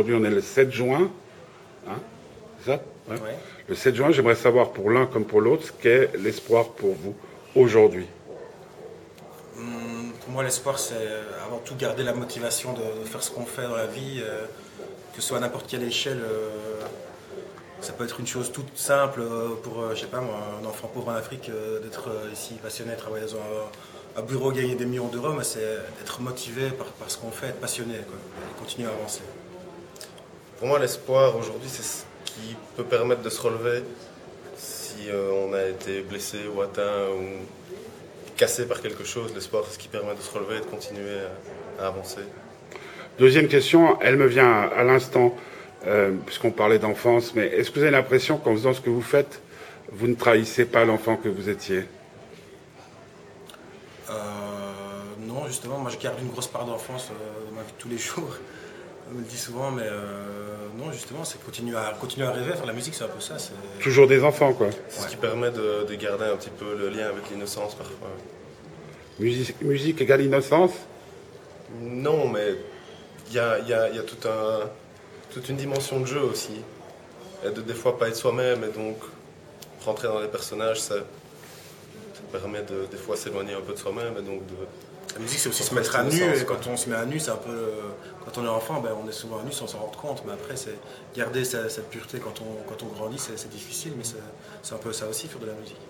Aujourd'hui, on est le 7 juin. Hein? C'est ça? Ouais. Ouais. Le 7 juin, j'aimerais savoir pour l'un comme pour l'autre, ce qu'est l'espoir pour vous aujourd'hui. Hum, Pour moi, l'espoir, c'est euh, avant tout garder la motivation de, de faire ce qu'on fait dans la vie, euh, que ce soit à n'importe quelle échelle. euh, ça peut être une chose toute simple pour, je sais pas moi, un enfant pauvre en Afrique, d'être ici passionné, travailler dans un, un bureau, gagner des millions d'euros, mais c'est être motivé par, par ce qu'on fait, être passionné, quoi, et continuer à avancer. Pour moi, l'espoir aujourd'hui, c'est ce qui peut permettre de se relever si euh, on a été blessé ou atteint ou cassé par quelque chose. L'espoir, c'est ce qui permet de se relever et de continuer à, à avancer. Deuxième question, elle me vient à, l'instant, euh, puisqu'on parlait d'enfance, mais est-ce que vous avez l'impression qu'en faisant ce que vous faites, vous ne trahissez pas l'enfant que vous étiez? Euh, non, justement, moi je garde une grosse part d'enfance euh, dans ma vie de tous les jours. On me le dit souvent, mais euh, non, justement, c'est continuer à, continuer à rêver. Faire la musique, c'est un peu ça. Toujours des enfants, quoi. C'est ce qui permet de, de garder un petit peu le lien avec l'innocence parfois. Musique, musique égale innocence? Non, mais il y a, il y a- y a tout un, toute une dimension de jeu aussi. Et de des fois pas être soi-même et donc rentrer dans les personnages, ça permet de des fois s'éloigner un peu de soi-même et donc de, La musique, c'est aussi se mettre à nu. Et quand on se met à nu, c'est un peu. euh, Quand on est enfant, ben, on est souvent à nu sans s'en rendre compte. Mais après, c'est garder sa- cette pureté quand on, quand on grandit, c'est difficile. Mais c'est un peu ça aussi, faire de la musique.